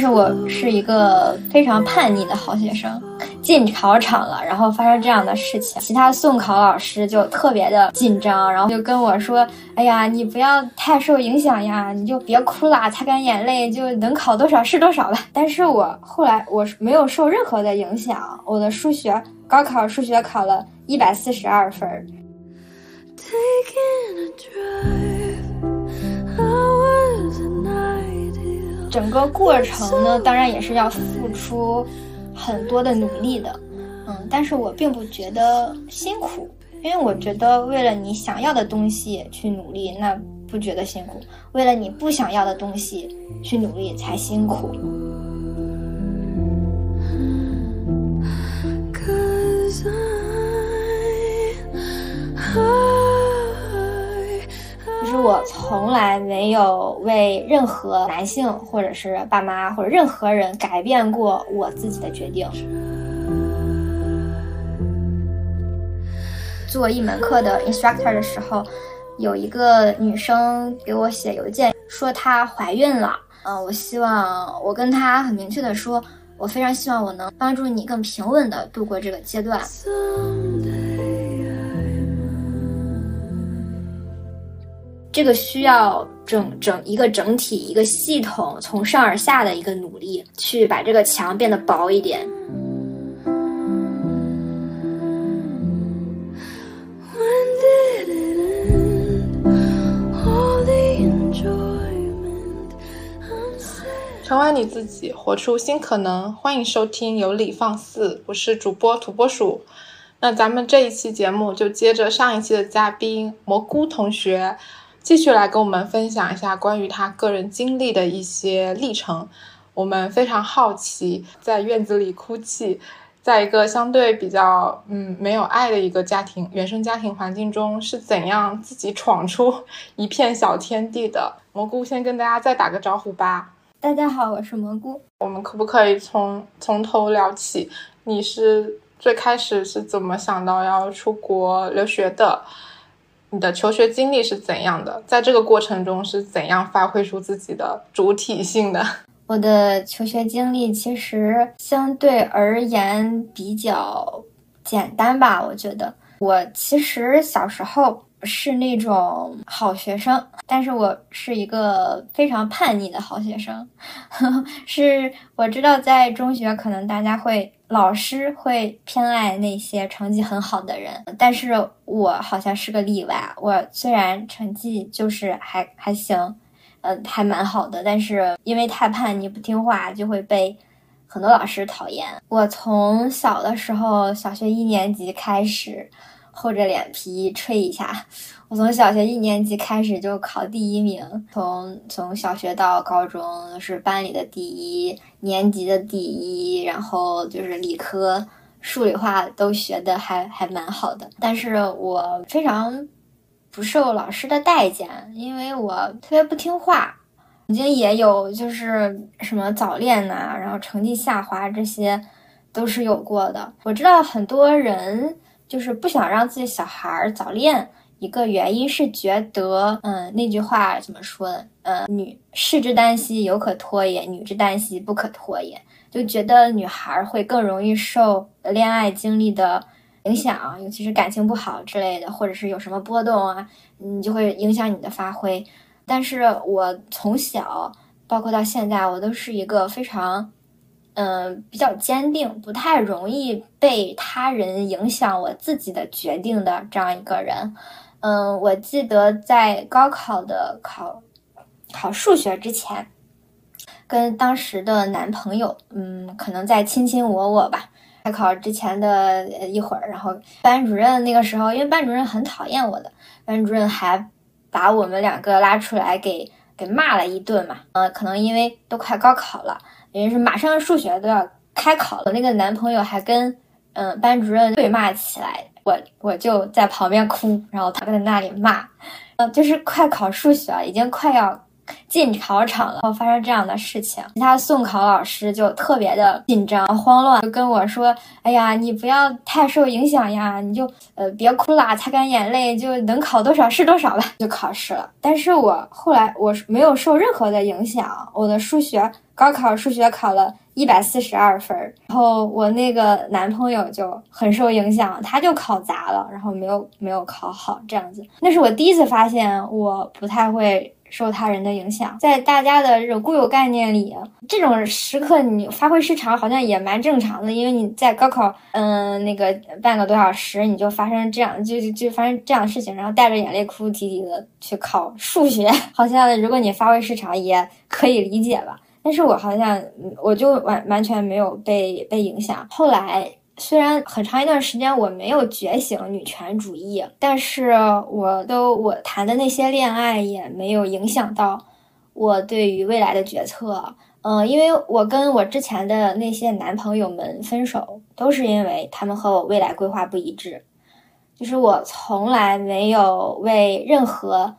是我是一个非常叛逆的好学生。进考场了，然后发生这样的事情，其他送考老师就特别的紧张，然后就跟我说：“哎呀，你不要太受影响呀，你就别哭了，擦干眼泪，就能考多少是多少吧。”但是我后来我没有受任何的影响，我的数学高考数学考了一百四十二分。整个过程呢，当然也是要付出。很多的努力的，嗯，但是我并不觉得辛苦，因为我觉得为了你想要的东西去努力，那不觉得辛苦；为了你不想要的东西去努力才辛苦。是我从来没有为任何男性，或者是爸妈，或者任何人改变过我自己的决定。做一门课的 instructor 的时候，有一个女生给我写邮件说她怀孕了。嗯，我希望我跟她很明确的说，我非常希望我能帮助你更平稳的度过这个阶段。这个需要整整一个整体一个系统从上而下的一个努力，去把这个墙变得薄一点。成为你自己，活出新可能。欢迎收听有理放肆，我是主播土拨鼠。那咱们这一期节目就接着上一期的嘉宾蘑菇同学。继续来跟我们分享一下关于他个人经历的一些历程。我们非常好奇，在院子里哭泣，在一个相对比较嗯没有爱的一个家庭原生家庭环境中，是怎样自己闯出一片小天地的。蘑菇先跟大家再打个招呼吧。大家好，我是蘑菇。我们可不可以从从头聊起？你是最开始是怎么想到要出国留学的？你的求学经历是怎样的？在这个过程中是怎样发挥出自己的主体性的？我的求学经历其实相对而言比较简单吧，我觉得我其实小时候。是那种好学生，但是我是一个非常叛逆的好学生。是我知道在中学可能大家会老师会偏爱那些成绩很好的人，但是我好像是个例外。我虽然成绩就是还还行，嗯，还蛮好的，但是因为太叛逆不听话，就会被很多老师讨厌。我从小的时候，小学一年级开始。厚着脸皮吹一下，我从小学一年级开始就考第一名，从从小学到高中是班里的第一，年级的第一，然后就是理科、数理化都学的还还蛮好的。但是我非常不受老师的待见，因为我特别不听话，曾经也有就是什么早恋呐，然后成绩下滑，这些都是有过的。我知道很多人。就是不想让自己小孩早恋，一个原因是觉得，嗯，那句话怎么说呢？呃，女士之耽兮，犹可脱也；女之耽兮，不可脱也。就觉得女孩会更容易受恋爱经历的影响，尤其是感情不好之类的，或者是有什么波动啊，你就会影响你的发挥。但是我从小，包括到现在，我都是一个非常。嗯，比较坚定，不太容易被他人影响我自己的决定的这样一个人。嗯，我记得在高考的考考数学之前，跟当时的男朋友，嗯，可能在卿卿我我吧。开考之前的一会儿，然后班主任那个时候，因为班主任很讨厌我的，班主任还把我们两个拉出来给给骂了一顿嘛。嗯，可能因为都快高考了。因为是马上数学都要开考了，那个男朋友还跟嗯班主任对骂起来，我我就在旁边哭，然后他在那里骂，嗯，就是快考数学了已经快要进考场了，后发生这样的事情，其他送考老师就特别的紧张慌乱，就跟我说：“哎呀，你不要太受影响呀，你就呃别哭啦，擦干眼泪，就能考多少是多少吧。” 就考试了。但是我后来我没有受任何的影响，我的数学高考数学考了一百四十二分，然后我那个男朋友就很受影响，他就考砸了，然后没有没有考好，这样子。那是我第一次发现我不太会。受他人的影响，在大家的这种固有概念里，这种时刻你发挥失常好像也蛮正常的，因为你在高考，嗯，那个半个多小时你就发生这样，就就就发生这样的事情，然后带着眼泪哭哭啼啼的去考数学，好像如果你发挥失常也可以理解吧。但是我好像我就完完全没有被被影响，后来。虽然很长一段时间我没有觉醒女权主义，但是我都我谈的那些恋爱也没有影响到我对于未来的决策。嗯，因为我跟我之前的那些男朋友们分手，都是因为他们和我未来规划不一致。就是我从来没有为任何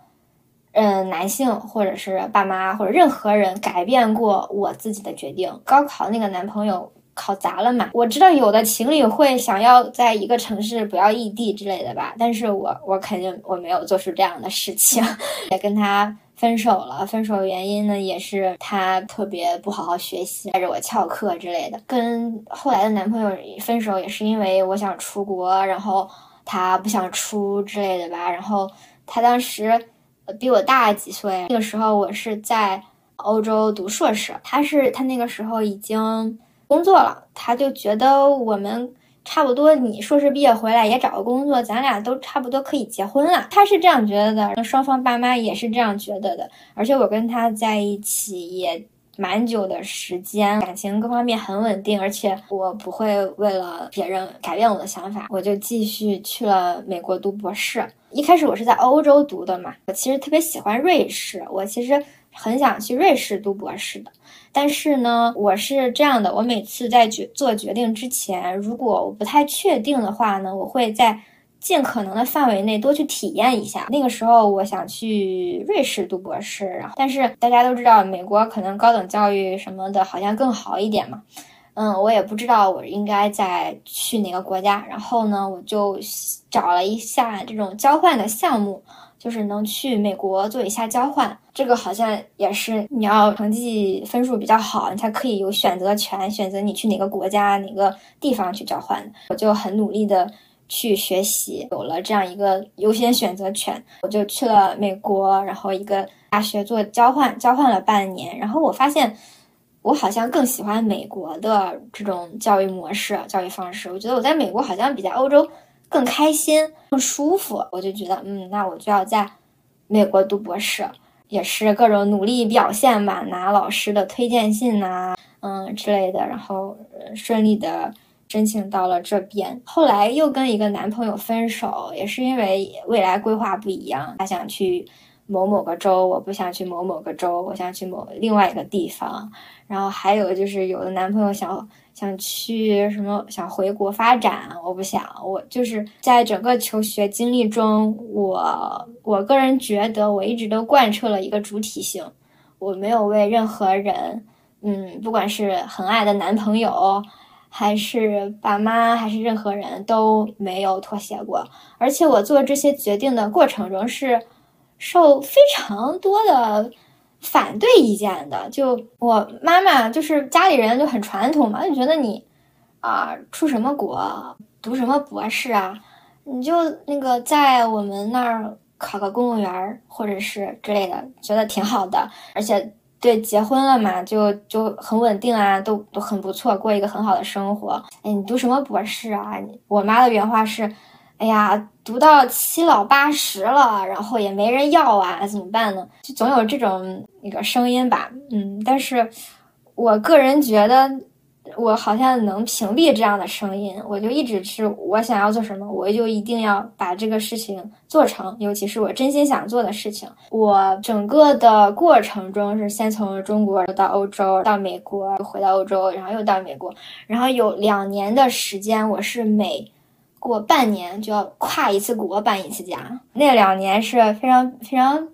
嗯男性或者是爸妈或者任何人改变过我自己的决定。高考那个男朋友。考砸了嘛？我知道有的情侣会想要在一个城市不要异地之类的吧，但是我我肯定我没有做出这样的事情，也跟他分手了。分手原因呢，也是他特别不好好学习，带着我翘课之类的。跟后来的男朋友分手也是因为我想出国，然后他不想出之类的吧。然后他当时比我大几岁，那个时候我是在欧洲读硕士，他是他那个时候已经。工作了，他就觉得我们差不多，你硕士毕业回来也找个工作，咱俩都差不多可以结婚了。他是这样觉得的，双方爸妈也是这样觉得的。而且我跟他在一起也蛮久的时间，感情各方面很稳定，而且我不会为了别人改变我的想法，我就继续去了美国读博士。一开始我是在欧洲读的嘛，我其实特别喜欢瑞士，我其实很想去瑞士读博士的。但是呢，我是这样的，我每次在决做决定之前，如果我不太确定的话呢，我会在尽可能的范围内多去体验一下。那个时候，我想去瑞士读博士，然后但是大家都知道，美国可能高等教育什么的好像更好一点嘛。嗯，我也不知道我应该再去哪个国家，然后呢，我就找了一下这种交换的项目。就是能去美国做一下交换，这个好像也是你要成绩分数比较好，你才可以有选择权，选择你去哪个国家、哪个地方去交换。我就很努力的去学习，有了这样一个优先选择权，我就去了美国，然后一个大学做交换，交换了半年，然后我发现我好像更喜欢美国的这种教育模式、教育方式。我觉得我在美国好像比在欧洲。更开心、更舒服，我就觉得，嗯，那我就要在美国读博士，也是各种努力表现吧，拿老师的推荐信呐，嗯之类的，然后顺利的申请到了这边。后来又跟一个男朋友分手，也是因为未来规划不一样，他想去某某个州，我不想去某某个州，我想去某另外一个地方。然后还有就是有的男朋友想。想去什么？想回国发展？我不想。我就是在整个求学经历中，我我个人觉得我一直都贯彻了一个主体性，我没有为任何人，嗯，不管是很爱的男朋友，还是爸妈，还是任何人都没有妥协过。而且我做这些决定的过程中是受非常多的。反对意见的，就我妈妈，就是家里人就很传统嘛，就觉得你，啊，出什么国，读什么博士啊，你就那个在我们那儿考个公务员或者是之类的，觉得挺好的，而且对结婚了嘛，就就很稳定啊，都都很不错，过一个很好的生活。哎，你读什么博士啊？我妈的原话是。哎呀，读到七老八十了，然后也没人要啊，怎么办呢？就总有这种那个声音吧，嗯，但是我个人觉得，我好像能屏蔽这样的声音。我就一直是我想要做什么，我就一定要把这个事情做成，尤其是我真心想做的事情。我整个的过程中是先从中国到欧洲，到美国，回到欧洲，然后又到美国，然后有两年的时间，我是每。过半年就要跨一次国，搬一次家。那两年是非常非常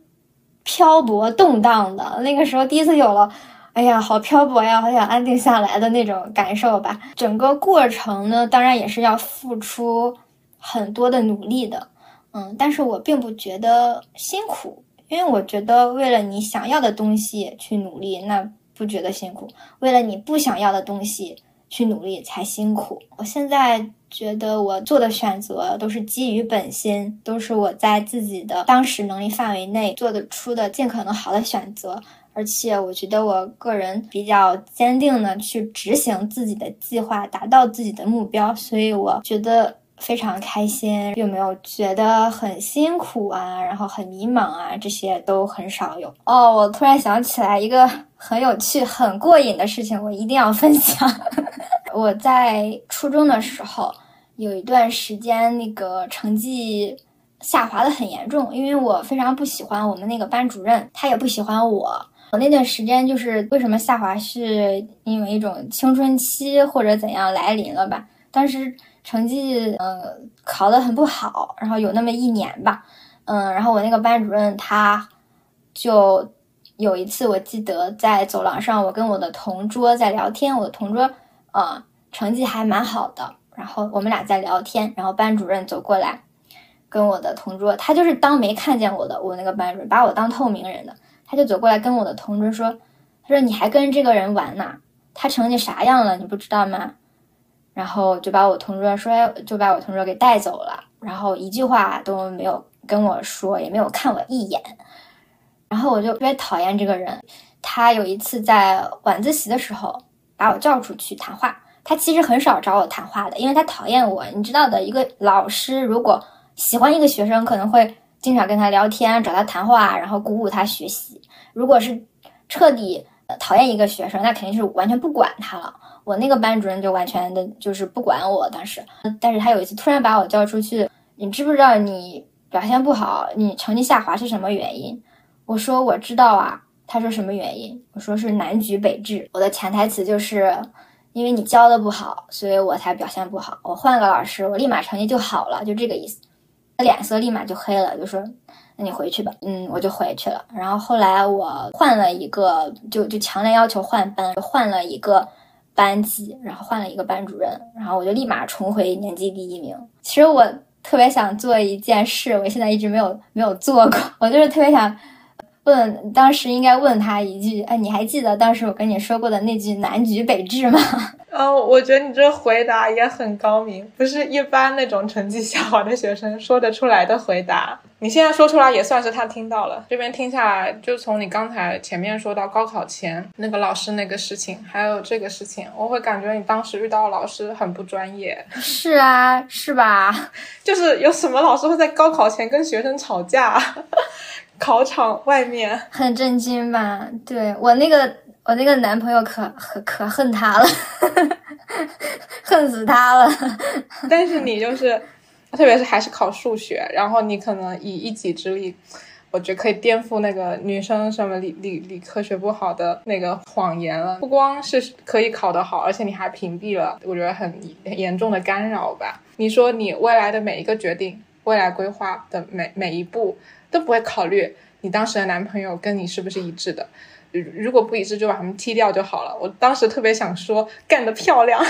漂泊动荡的。那个时候第一次有了，哎呀，好漂泊呀，好想安定下来的那种感受吧。整个过程呢，当然也是要付出很多的努力的，嗯，但是我并不觉得辛苦，因为我觉得为了你想要的东西去努力，那不觉得辛苦；为了你不想要的东西。去努力才辛苦。我现在觉得我做的选择都是基于本心，都是我在自己的当时能力范围内做得出的尽可能好的选择。而且我觉得我个人比较坚定的去执行自己的计划，达到自己的目标。所以我觉得。非常开心，并没有觉得很辛苦啊，然后很迷茫啊，这些都很少有。哦，我突然想起来一个很有趣、很过瘾的事情，我一定要分享。我在初中的时候，有一段时间那个成绩下滑的很严重，因为我非常不喜欢我们那个班主任，他也不喜欢我。我那段时间就是为什么下滑，是因为一种青春期或者怎样来临了吧？当时。成绩呃考得很不好，然后有那么一年吧，嗯，然后我那个班主任他就有一次我记得在走廊上，我跟我的同桌在聊天，我的同桌呃成绩还蛮好的，然后我们俩在聊天，然后班主任走过来跟我的同桌，他就是当没看见我的，我那个班主任把我当透明人的，他就走过来跟我的同桌说，他说你还跟这个人玩呢，他成绩啥样了，你不知道吗？然后就把我同桌说，就把我同桌给带走了，然后一句话都没有跟我说，也没有看我一眼。然后我就特别讨厌这个人。他有一次在晚自习的时候把我叫出去谈话。他其实很少找我谈话的，因为他讨厌我。你知道的，一个老师如果喜欢一个学生，可能会经常跟他聊天，找他谈话，然后鼓舞他学习。如果是彻底讨厌一个学生，那肯定是完全不管他了。我那个班主任就完全的就是不管我，当时，但是他有一次突然把我叫出去，你知不知道你表现不好，你成绩下滑是什么原因？我说我知道啊。他说什么原因？我说是南橘北枳。我的潜台词就是，因为你教的不好，所以我才表现不好。我换个老师，我立马成绩就好了，就这个意思。他脸色立马就黑了，就说那你回去吧。嗯，我就回去了。然后后来我换了一个，就就强烈要求换班，换了一个。班级，然后换了一个班主任，然后我就立马重回年级第一名。其实我特别想做一件事，我现在一直没有没有做过。我就是特别想问，当时应该问他一句：哎，你还记得当时我跟你说过的那句“南橘北枳”吗？哦，我觉得你这回答也很高明，不是一般那种成绩下滑的学生说得出来的回答。你现在说出来也算是他听到了。这边听下来，就从你刚才前面说到高考前那个老师那个事情，还有这个事情，我会感觉你当时遇到老师很不专业。是啊，是吧？就是有什么老师会在高考前跟学生吵架？考场外面很震惊吧？对我那个我那个男朋友可可可恨他了，恨死他了。但是你就是。特别是还是考数学，然后你可能以一己之力，我觉得可以颠覆那个女生什么理理理科学不好的那个谎言了。不光是可以考得好，而且你还屏蔽了，我觉得很严重的干扰吧。你说你未来的每一个决定，未来规划的每每一步都不会考虑你当时的男朋友跟你是不是一致的，如果不一致就把他们踢掉就好了。我当时特别想说，干得漂亮。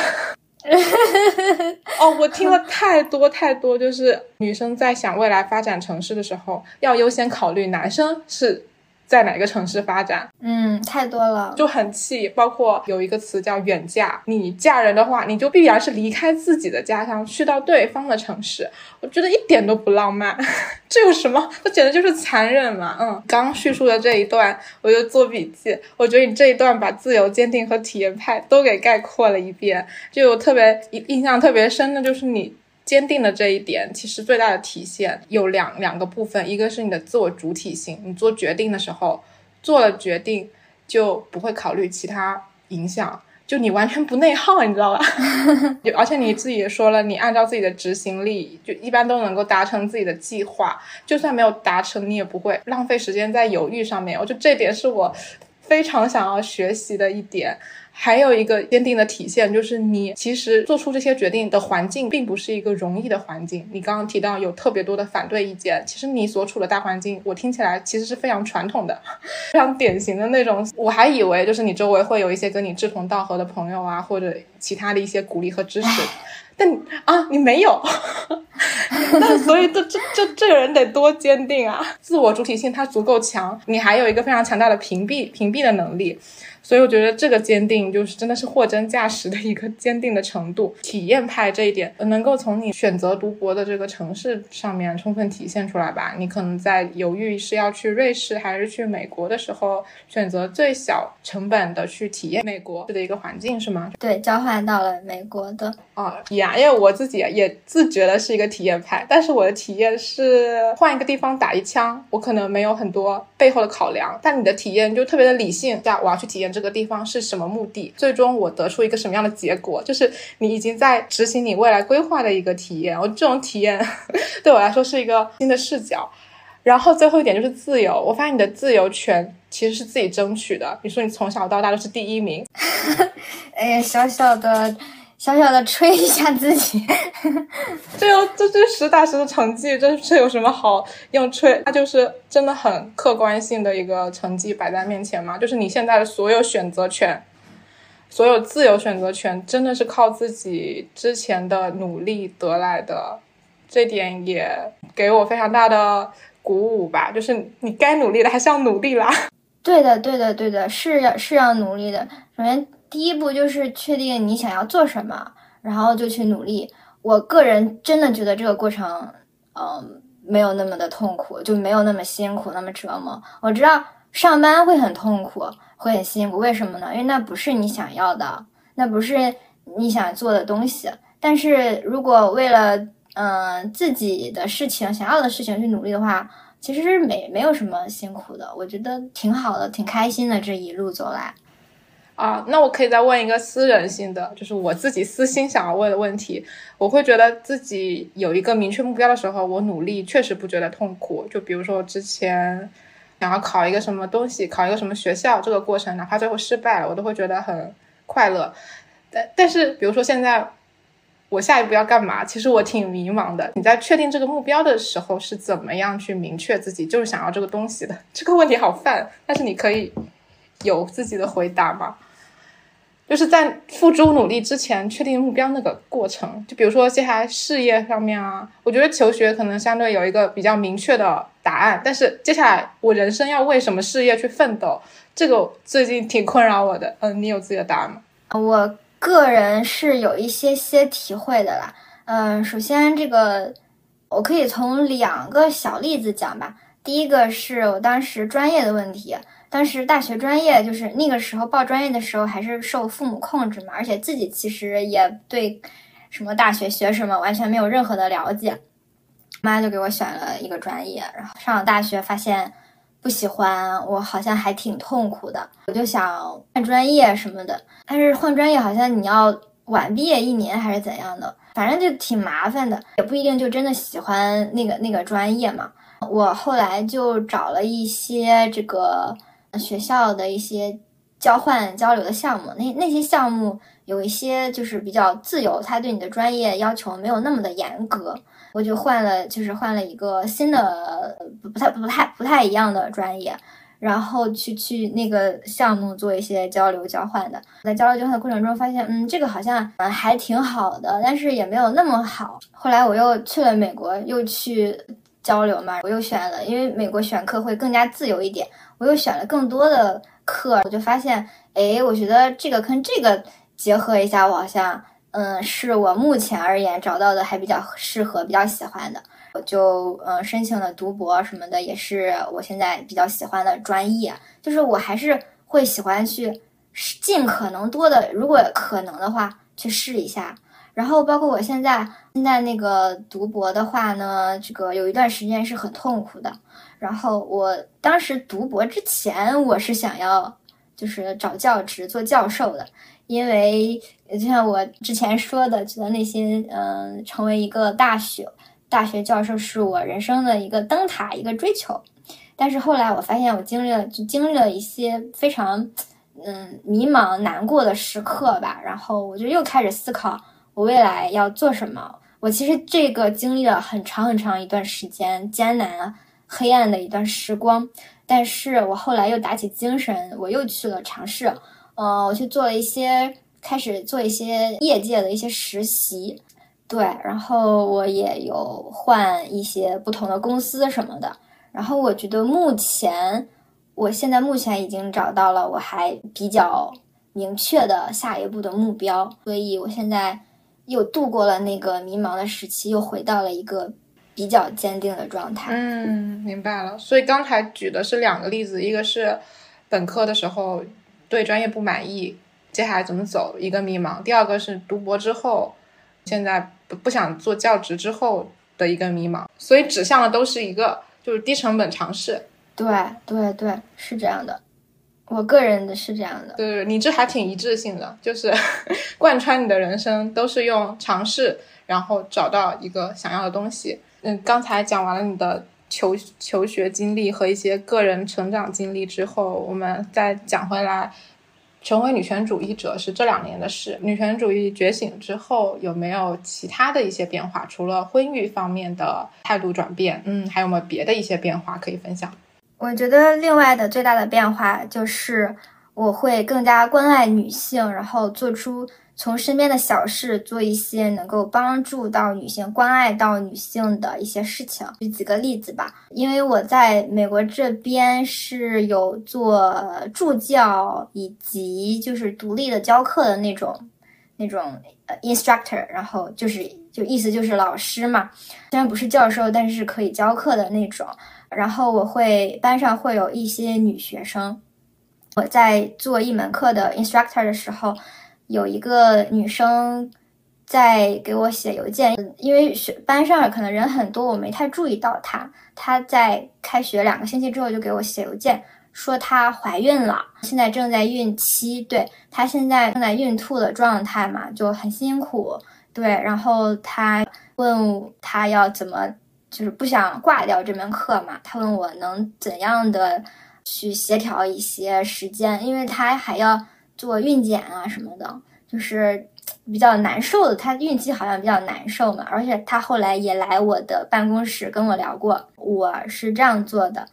哦，我听了太多太多，就是女生在想未来发展城市的时候，要优先考虑男生是。在哪个城市发展？嗯，太多了，就很气。包括有一个词叫远嫁，你嫁人的话，你就必然是离开自己的家乡，去到对方的城市。我觉得一点都不浪漫，这有什么？这简直就是残忍嘛！嗯，刚叙述的这一段，我就做笔记。我觉得你这一段把自由、坚定和体验派都给概括了一遍。就特别印象特别深的就是你。坚定的这一点，其实最大的体现有两两个部分，一个是你的自我主体性，你做决定的时候，做了决定就不会考虑其他影响，就你完全不内耗，你知道吧？而且你自己也说了，你按照自己的执行力，就一般都能够达成自己的计划，就算没有达成，你也不会浪费时间在犹豫上面。我觉得这点是我非常想要学习的一点。还有一个坚定的体现，就是你其实做出这些决定的环境并不是一个容易的环境。你刚刚提到有特别多的反对意见，其实你所处的大环境，我听起来其实是非常传统的，非常典型的那种。我还以为就是你周围会有一些跟你志同道合的朋友啊，或者其他的一些鼓励和支持，但啊，你没有。那所以这这这这个人得多坚定啊！自我主体性他足够强，你还有一个非常强大的屏蔽屏蔽的能力。所以我觉得这个坚定就是真的是货真价实的一个坚定的程度，体验派这一点能够从你选择读博的这个城市上面充分体现出来吧。你可能在犹豫是要去瑞士还是去美国的时候，选择最小成本的去体验美国的一个环境是吗？对，交换到了美国的啊呀，因为我自己也自觉的是一个体验派，但是我的体验是换一个地方打一枪，我可能没有很多背后的考量，但你的体验就特别的理性，呀，我要去体验。这个地方是什么目的？最终我得出一个什么样的结果？就是你已经在执行你未来规划的一个体验。我这种体验 对我来说是一个新的视角。然后最后一点就是自由。我发现你的自由权其实是自己争取的。你说你从小到大都是第一名。哎呀，小小的。小小的吹一下自己，这有这这实打实的成绩，这这有什么好用吹？它就是真的很客观性的一个成绩摆在面前嘛，就是你现在的所有选择权，所有自由选择权，真的是靠自己之前的努力得来的，这点也给我非常大的鼓舞吧。就是你该努力的还是要努力啦。对的，对的，对的，是要是要努力的。首先。第一步就是确定你想要做什么，然后就去努力。我个人真的觉得这个过程，嗯，没有那么的痛苦，就没有那么辛苦，那么折磨。我知道上班会很痛苦，会很辛苦，为什么呢？因为那不是你想要的，那不是你想做的东西。但是如果为了嗯自己的事情、想要的事情去努力的话，其实是没没有什么辛苦的。我觉得挺好的，挺开心的，这一路走来。啊，那我可以再问一个私人性的，就是我自己私心想要问的问题。我会觉得自己有一个明确目标的时候，我努力确实不觉得痛苦。就比如说我之前想要考一个什么东西，考一个什么学校，这个过程哪怕最后失败了，我都会觉得很快乐。但但是，比如说现在我下一步要干嘛，其实我挺迷茫的。你在确定这个目标的时候是怎么样去明确自己就是想要这个东西的？这个问题好泛，但是你可以有自己的回答吗？就是在付诸努力之前确定目标那个过程，就比如说接下来事业上面啊，我觉得求学可能相对有一个比较明确的答案，但是接下来我人生要为什么事业去奋斗，这个最近挺困扰我的。嗯，你有自己的答案吗？我个人是有一些些体会的啦。嗯，首先这个我可以从两个小例子讲吧。第一个是我当时专业的问题。当时大学专业就是那个时候报专业的时候，还是受父母控制嘛，而且自己其实也对什么大学学什么完全没有任何的了解，妈就给我选了一个专业，然后上了大学发现不喜欢，我好像还挺痛苦的，我就想换专业什么的，但是换专业好像你要晚毕业一年还是怎样的，反正就挺麻烦的，也不一定就真的喜欢那个那个专业嘛。我后来就找了一些这个。学校的一些交换交流的项目，那那些项目有一些就是比较自由，他对你的专业要求没有那么的严格。我就换了，就是换了一个新的不不太不太不太一样的专业，然后去去那个项目做一些交流交换的。在交流交换的过程中，发现嗯，这个好像嗯还挺好的，但是也没有那么好。后来我又去了美国，又去交流嘛，我又选了，因为美国选课会更加自由一点。我又选了更多的课，我就发现，哎，我觉得这个跟这个结合一下，我好像，嗯，是我目前而言找到的还比较适合、比较喜欢的，我就，嗯，申请了读博什么的，也是我现在比较喜欢的专业。就是我还是会喜欢去尽可能多的，如果可能的话，去试一下。然后包括我现在现在那个读博的话呢，这个有一段时间是很痛苦的。然后我当时读博之前，我是想要就是找教职做教授的，因为就像我之前说的，觉得那些嗯，成为一个大学大学教授是我人生的一个灯塔，一个追求。但是后来我发现，我经历了就经历了一些非常嗯迷茫难过的时刻吧，然后我就又开始思考我未来要做什么。我其实这个经历了很长很长一段时间艰难黑暗的一段时光，但是我后来又打起精神，我又去了尝试，呃，我去做了一些，开始做一些业界的一些实习，对，然后我也有换一些不同的公司什么的，然后我觉得目前，我现在目前已经找到了我还比较明确的下一步的目标，所以我现在。又度过了那个迷茫的时期，又回到了一个比较坚定的状态。嗯，明白了。所以刚才举的是两个例子，一个是本科的时候对专业不满意，接下来怎么走，一个迷茫；第二个是读博之后，现在不不想做教职之后的一个迷茫。所以指向的都是一个，就是低成本尝试。对对对，是这样的。我个人的是这样的，对，你这还挺一致性的，就是 贯穿你的人生都是用尝试，然后找到一个想要的东西。嗯，刚才讲完了你的求求学经历和一些个人成长经历之后，我们再讲回来，成为女权主义者是这两年的事。女权主义觉醒之后，有没有其他的一些变化？除了婚育方面的态度转变，嗯，还有没有别的一些变化可以分享？我觉得另外的最大的变化就是我会更加关爱女性，然后做出从身边的小事做一些能够帮助到女性、关爱到女性的一些事情。举几个例子吧，因为我在美国这边是有做助教以及就是独立的教课的那种那种呃 instructor，然后就是就意思就是老师嘛，虽然不是教授，但是可以教课的那种。然后我会班上会有一些女学生，我在做一门课的 instructor 的时候，有一个女生在给我写邮件，因为学班上可能人很多，我没太注意到她。她在开学两个星期之后就给我写邮件，说她怀孕了，现在正在孕期，对她现在正在孕吐的状态嘛，就很辛苦。对，然后她问她要怎么。就是不想挂掉这门课嘛，她问我能怎样的去协调一些时间，因为她还要做孕检啊什么的，就是比较难受的。他孕期好像比较难受嘛，而且他后来也来我的办公室跟我聊过。我是这样做的，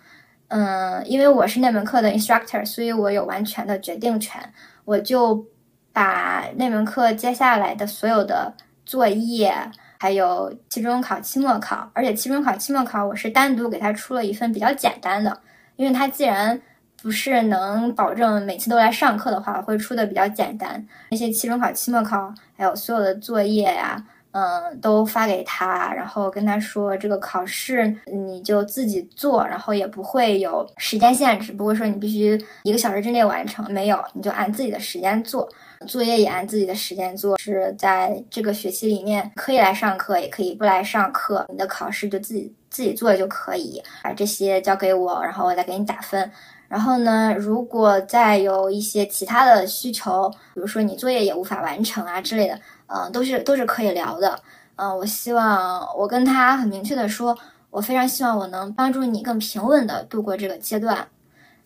嗯，因为我是那门课的 instructor，所以我有完全的决定权，我就把那门课接下来的所有的作业。还有期中考、期末考，而且期中考、期末考我是单独给他出了一份比较简单的，因为他既然不是能保证每次都来上课的话，会出的比较简单。那些期中考、期末考，还有所有的作业呀，嗯，都发给他，然后跟他说这个考试你就自己做，然后也不会有时间限制，不会说你必须一个小时之内完成，没有，你就按自己的时间做。作业也按自己的时间做，是在这个学期里面可以来上课，也可以不来上课。你的考试就自己自己做就可以，把这些交给我，然后我再给你打分。然后呢，如果再有一些其他的需求，比如说你作业也无法完成啊之类的，嗯，都是都是可以聊的。嗯，我希望我跟他很明确的说，我非常希望我能帮助你更平稳的度过这个阶段。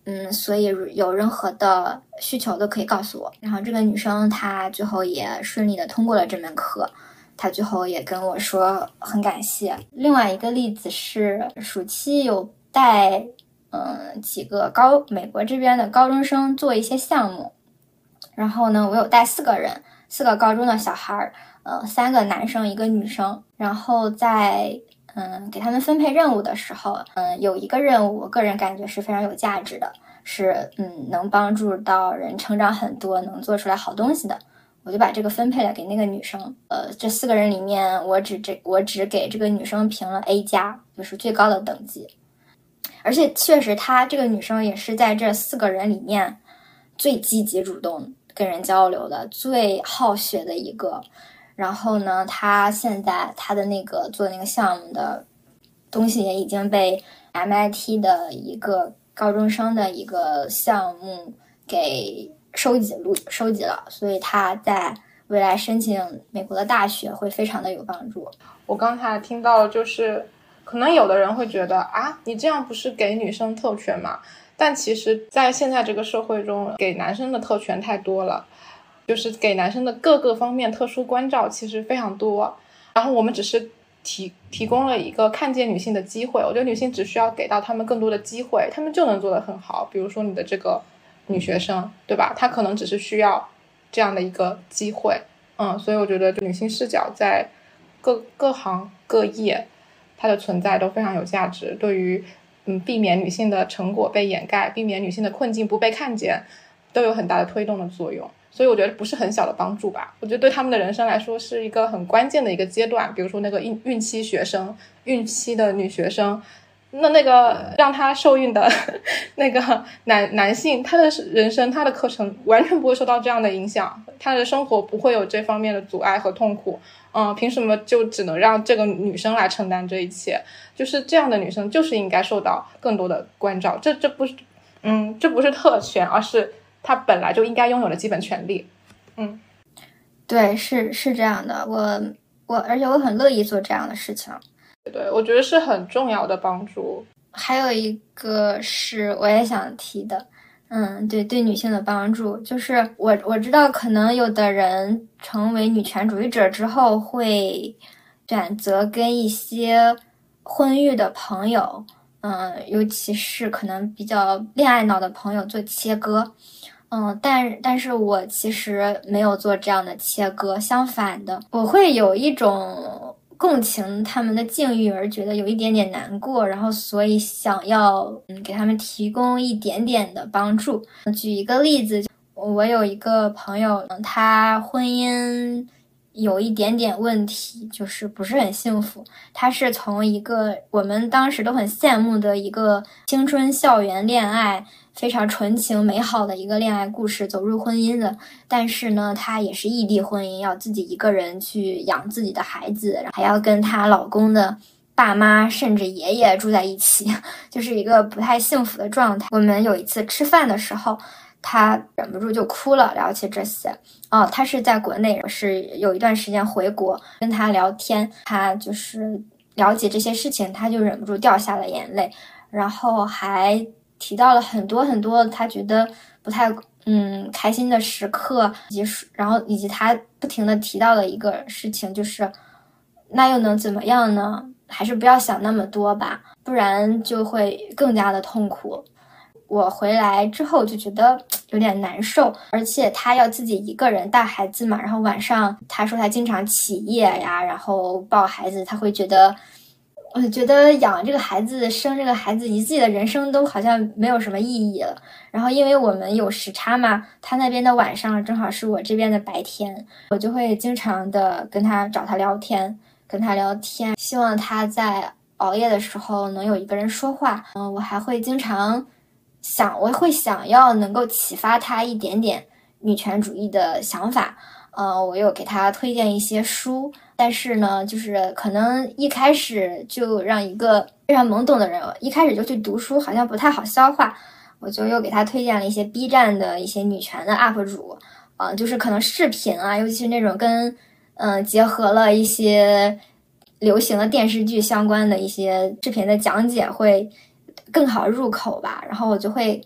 嗯，所以有任何的需求都可以告诉我。然后这个女生她最后也顺利的通过了这门课，她最后也跟我说很感谢。另外一个例子是暑期有带嗯几个高美国这边的高中生做一些项目，然后呢我有带四个人，四个高中的小孩儿，呃三个男生一个女生，然后在。嗯，给他们分配任务的时候，嗯，有一个任务，我个人感觉是非常有价值的，是嗯，能帮助到人成长很多，能做出来好东西的，我就把这个分配了给那个女生。呃，这四个人里面，我只这我只给这个女生评了 A 加，就是最高的等级。而且确实，她这个女生也是在这四个人里面最积极主动跟人交流的，最好学的一个。然后呢，她现在她的那个做那个项目的东西也已经被 MIT 的一个高中生的一个项目给收集录收集了，所以他在未来申请美国的大学会非常的有帮助。我刚才听到就是，可能有的人会觉得啊，你这样不是给女生特权吗？但其实，在现在这个社会中，给男生的特权太多了，就是给男生的各个方面特殊关照其实非常多。然后我们只是提提供了一个看见女性的机会。我觉得女性只需要给到他们更多的机会，他们就能做得很好。比如说你的这个女学生，对吧？她可能只是需要这样的一个机会。嗯，所以我觉得女性视角在各各行各业，它的存在都非常有价值。对于嗯，避免女性的成果被掩盖，避免女性的困境不被看见，都有很大的推动的作用。所以我觉得不是很小的帮助吧。我觉得对他们的人生来说是一个很关键的一个阶段。比如说那个孕孕期学生，孕期的女学生。那那个让她受孕的那个男男性，他的人生他的课程完全不会受到这样的影响，他的生活不会有这方面的阻碍和痛苦。嗯，凭什么就只能让这个女生来承担这一切？就是这样的女生就是应该受到更多的关照。这这不是，嗯，这不是特权，而是她本来就应该拥有的基本权利。嗯，对，是是这样的，我我而且我很乐意做这样的事情。对，我觉得是很重要的帮助。还有一个是我也想提的，嗯，对，对女性的帮助，就是我我知道，可能有的人成为女权主义者之后，会选择跟一些婚育的朋友，嗯，尤其是可能比较恋爱脑的朋友做切割，嗯，但但是我其实没有做这样的切割，相反的，我会有一种。共情他们的境遇而觉得有一点点难过，然后所以想要嗯给他们提供一点点的帮助。举一个例子，我有一个朋友，他婚姻有一点点问题，就是不是很幸福。他是从一个我们当时都很羡慕的一个青春校园恋爱。非常纯情美好的一个恋爱故事，走入婚姻的，但是呢，她也是异地婚姻，要自己一个人去养自己的孩子，还要跟她老公的爸妈甚至爷爷住在一起，就是一个不太幸福的状态。我们有一次吃饭的时候，她忍不住就哭了，聊起这些。哦，她是在国内，是有一段时间回国，跟她聊天，她就是了解这些事情，她就忍不住掉下了眼泪，然后还。提到了很多很多他觉得不太嗯开心的时刻，以及然后以及他不停的提到的一个事情，就是那又能怎么样呢？还是不要想那么多吧，不然就会更加的痛苦。我回来之后就觉得有点难受，而且他要自己一个人带孩子嘛，然后晚上他说他经常起夜呀，然后抱孩子，他会觉得。我觉得养这个孩子、生这个孩子，以自己的人生都好像没有什么意义了。然后，因为我们有时差嘛，他那边的晚上正好是我这边的白天，我就会经常的跟他找他聊天，跟他聊天，希望他在熬夜的时候能有一个人说话。嗯，我还会经常想，我会想要能够启发他一点点女权主义的想法。呃，我有给他推荐一些书。但是呢，就是可能一开始就让一个非常懵懂的人一开始就去读书，好像不太好消化。我就又给他推荐了一些 B 站的一些女权的 UP 主，啊，就是可能视频啊，尤其是那种跟嗯结合了一些流行的电视剧相关的一些视频的讲解会更好入口吧。然后我就会。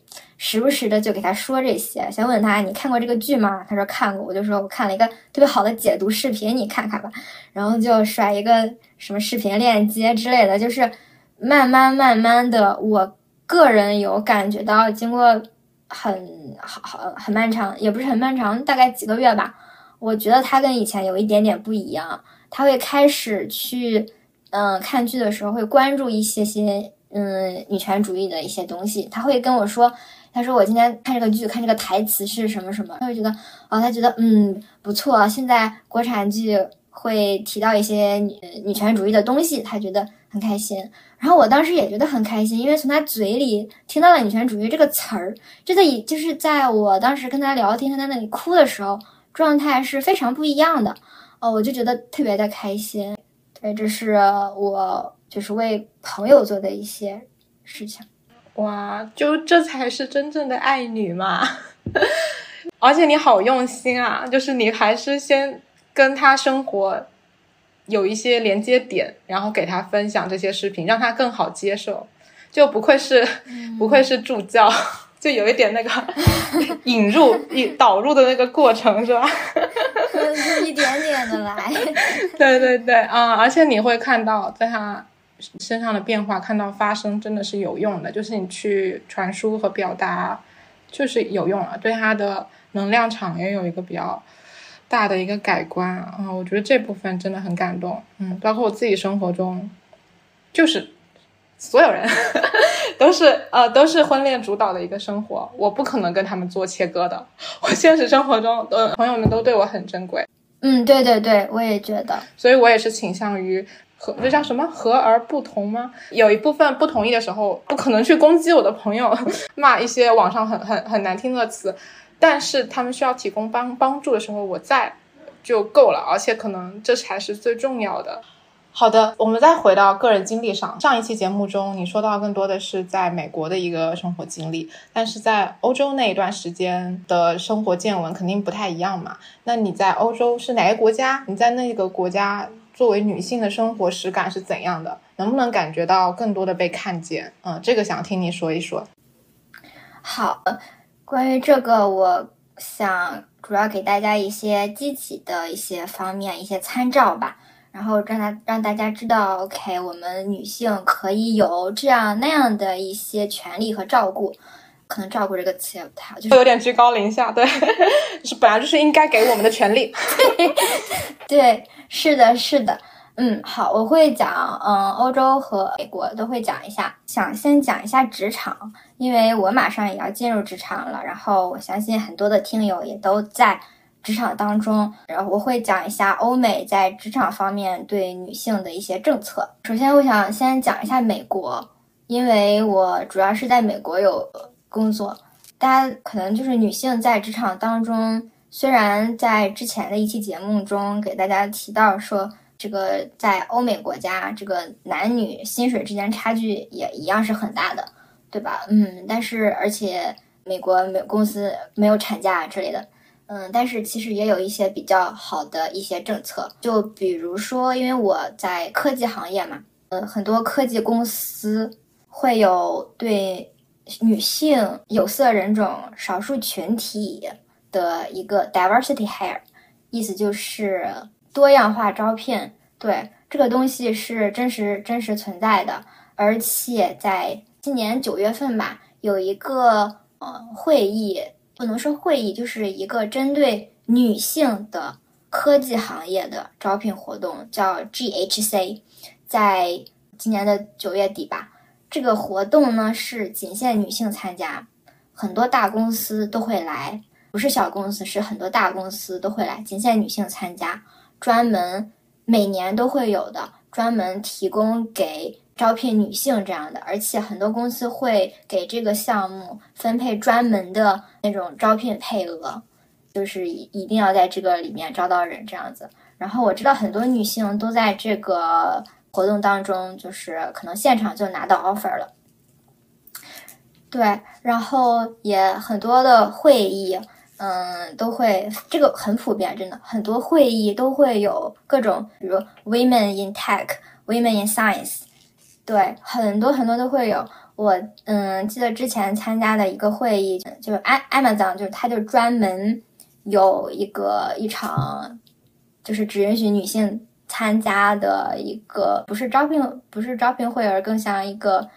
时不时的就给他说这些，想问他你看过这个剧吗？他说看过，我就说我看了一个特别好的解读视频，你看看吧。然后就甩一个什么视频链接之类的，就是慢慢慢慢的，我个人有感觉到，经过很好好很漫长，也不是很漫长，大概几个月吧，我觉得他跟以前有一点点不一样，他会开始去嗯看剧的时候会关注一些些嗯女权主义的一些东西，他会跟我说。他说：“我今天看这个剧，看这个台词是什么什么，他会觉得哦，他觉得嗯不错。现在国产剧会提到一些女女权主义的东西，他觉得很开心。然后我当时也觉得很开心，因为从他嘴里听到了‘女权主义’这个词儿，真的以就是在我当时跟他聊天，他在那里哭的时候，状态是非常不一样的。哦，我就觉得特别的开心。对，这是我就是为朋友做的一些事情。”哇，就这才是真正的爱女嘛！而且你好用心啊，就是你还是先跟他生活有一些连接点，然后给他分享这些视频，让他更好接受。就不愧是不愧是助教，就有一点那个 引入、引导入的那个过程，是吧？就一点点的来。对对对，啊，而且你会看到在他身上的变化，看到发生真的是有用的，就是你去传输和表达，就是有用了，对他的能量场也有一个比较大的一个改观啊！我觉得这部分真的很感动，嗯，包括我自己生活中，就是所有人 都是呃都是婚恋主导的一个生活，我不可能跟他们做切割的，我现实生活中的朋友们都对我很珍贵。嗯，对对对，我也觉得，所以我也是倾向于和这叫什么和而不同吗？有一部分不同意的时候，不可能去攻击我的朋友，骂一些网上很很很难听的词，但是他们需要提供帮帮助的时候，我在就够了，而且可能这才是最重要的。好的，我们再回到个人经历上。上一期节目中，你说到更多的是在美国的一个生活经历，但是在欧洲那一段时间的生活见闻肯定不太一样嘛。那你在欧洲是哪个国家？你在那个国家作为女性的生活实感是怎样的？能不能感觉到更多的被看见？嗯，这个想听你说一说。好，关于这个，我想主要给大家一些积极的一些方面，一些参照吧。然后让大让大家知道，OK，我们女性可以有这样那样的一些权利和照顾，可能“照顾”这个词也不太好，就是有点居高临下，对，是本来就是应该给我们的权利。对，是的，是的，嗯，好，我会讲，嗯，欧洲和美国都会讲一下，想先讲一下职场，因为我马上也要进入职场了，然后我相信很多的听友也都在。职场当中，然后我会讲一下欧美在职场方面对女性的一些政策。首先，我想先讲一下美国，因为我主要是在美国有工作。大家可能就是女性在职场当中，虽然在之前的一期节目中给大家提到说，这个在欧美国家，这个男女薪水之间差距也一样是很大的，对吧？嗯，但是而且美国美公司没有产假之类的。嗯，但是其实也有一些比较好的一些政策，就比如说，因为我在科技行业嘛，呃，很多科技公司会有对女性、有色人种、少数群体的一个 diversity hire，意思就是多样化招聘。对这个东西是真实真实存在的，而且在今年九月份吧，有一个呃会议。不能说会议，就是一个针对女性的科技行业的招聘活动，叫 GHC，在今年的九月底吧。这个活动呢是仅限女性参加，很多大公司都会来，不是小公司，是很多大公司都会来，仅限女性参加，专门每年都会有的，专门提供给。招聘女性这样的，而且很多公司会给这个项目分配专门的那种招聘配额，就是一一定要在这个里面招到人这样子。然后我知道很多女性都在这个活动当中，就是可能现场就拿到 offer 了。对，然后也很多的会议，嗯，都会这个很普遍，真的很多会议都会有各种，比如 Women in Tech，Women in Science。对，很多很多都会有。我嗯，记得之前参加的一个会议，就是 Amazon，就是它就专门有一个一场，就是只允许女性参加的一个，不是招聘，不是招聘会，而更像一个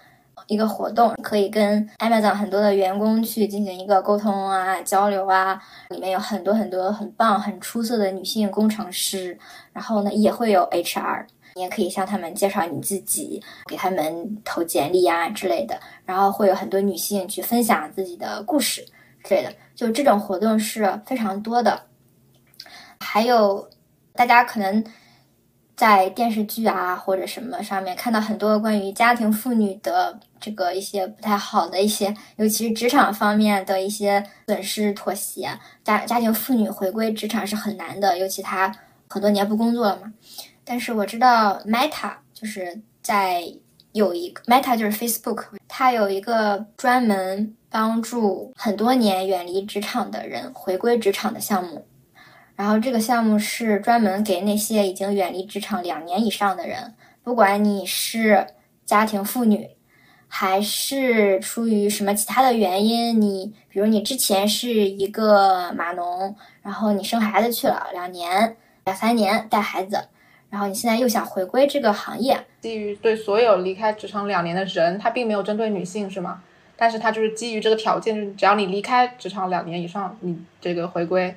一个活动，可以跟 Amazon 很多的员工去进行一个沟通啊、交流啊。里面有很多很多很棒、很出色的女性工程师，然后呢，也会有 HR。你也可以向他们介绍你自己，给他们投简历啊之类的，然后会有很多女性去分享自己的故事之类的，就这种活动是非常多的。还有大家可能在电视剧啊或者什么上面看到很多关于家庭妇女的这个一些不太好的一些，尤其是职场方面的一些损失妥协。家家庭妇女回归职场是很难的，尤其她很多年不工作了嘛。但是我知道 Meta 就是在有一个 Meta 就是 Facebook，它有一个专门帮助很多年远离职场的人回归职场的项目。然后这个项目是专门给那些已经远离职场两年以上的人，不管你是家庭妇女，还是出于什么其他的原因？你比如你之前是一个码农，然后你生孩子去了两年、两三年带孩子，然后你现在又想回归这个行业。基于对所有离开职场两年的人，他并没有针对女性，是吗？但是他就是基于这个条件，就是只要你离开职场两年以上，你这个回归。